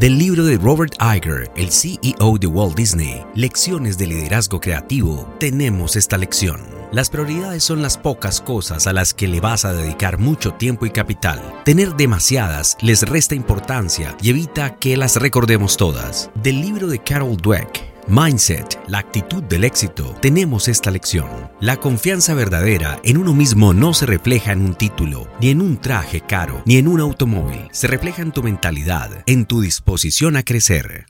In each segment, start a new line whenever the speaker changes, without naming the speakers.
Del libro de Robert Iger, el CEO de Walt Disney, Lecciones de Liderazgo Creativo, tenemos esta lección. Las prioridades son las pocas cosas a las que le vas a dedicar mucho tiempo y capital. Tener demasiadas les resta importancia y evita que las recordemos todas. Del libro de Carol Dweck, Mindset, la actitud del éxito, tenemos esta lección. La confianza verdadera en uno mismo no se refleja en un título, ni en un traje caro, ni en un automóvil. Se refleja en tu mentalidad, en tu disposición a crecer.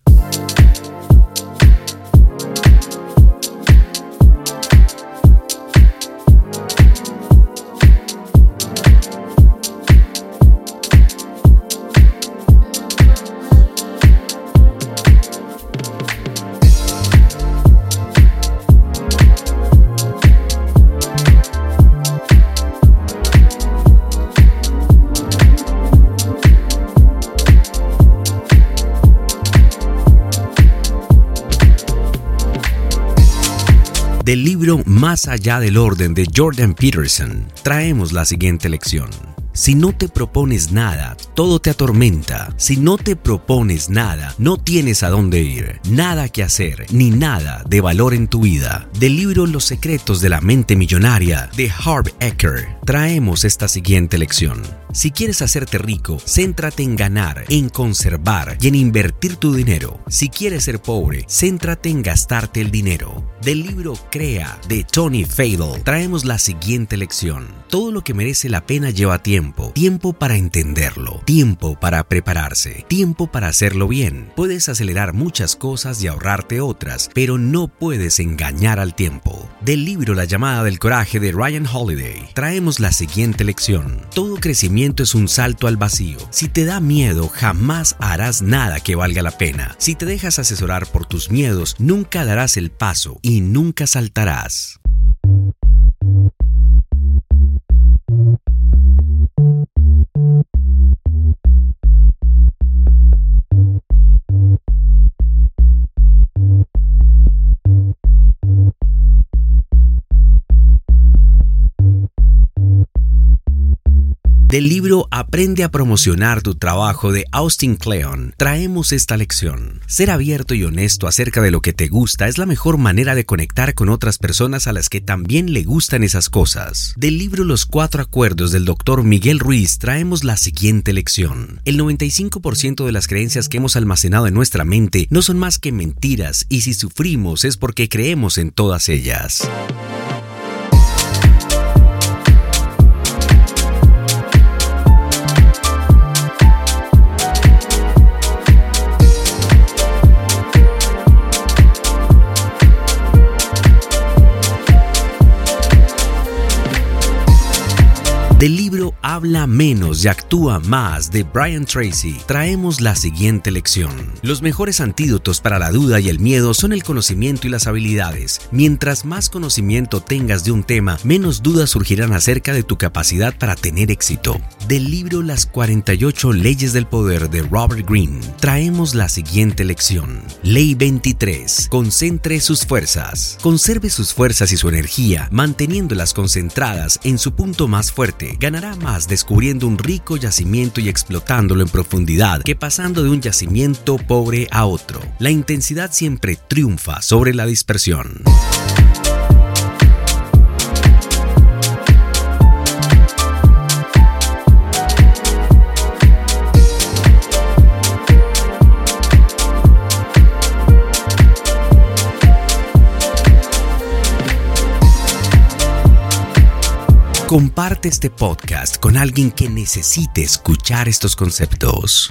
Del libro Más allá del orden de Jordan Peterson, traemos la siguiente lección. Si no te propones nada, todo te atormenta. Si no te propones nada, no tienes a dónde ir, nada que hacer, ni nada de valor en tu vida. Del libro Los secretos de la mente millonaria de Harv Eker, traemos esta siguiente lección. Si quieres hacerte rico, céntrate en ganar, en conservar y en invertir tu dinero. Si quieres ser pobre, céntrate en gastarte el dinero. Del libro Crea de Tony Fadel, traemos la siguiente lección. Todo lo que merece la pena lleva tiempo, tiempo para entenderlo, tiempo para prepararse, tiempo para hacerlo bien. Puedes acelerar muchas cosas y ahorrarte otras, pero no puedes engañar al tiempo. Del libro La llamada del coraje de Ryan Holiday, traemos la siguiente lección. Todo crecimiento es un salto al vacío. Si te da miedo, jamás harás nada que valga la pena. Si te dejas asesorar por tus miedos, nunca darás el paso y nunca saltarás. Del libro Aprende a promocionar tu trabajo de Austin Kleon, traemos esta lección. Ser abierto y honesto acerca de lo que te gusta es la mejor manera de conectar con otras personas a las que también le gustan esas cosas. Del libro Los Cuatro Acuerdos del Dr. Miguel Ruiz traemos la siguiente lección. El 95% de las creencias que hemos almacenado en nuestra mente no son más que mentiras y si sufrimos es porque creemos en todas ellas. Del libro Habla menos y actúa más de Brian Tracy, traemos la siguiente lección. Los mejores antídotos para la duda y el miedo son el conocimiento y las habilidades. Mientras más conocimiento tengas de un tema, menos dudas surgirán acerca de tu capacidad para tener éxito. Del libro Las 48 leyes del poder de Robert Greene, traemos la siguiente lección. Ley 23. Concentre sus fuerzas. Conserve sus fuerzas y su energía, manteniéndolas concentradas en su punto más fuerte ganará más descubriendo un rico yacimiento y explotándolo en profundidad que pasando de un yacimiento pobre a otro. La intensidad siempre triunfa sobre la dispersión. Comparte este podcast con alguien que necesite escuchar estos conceptos.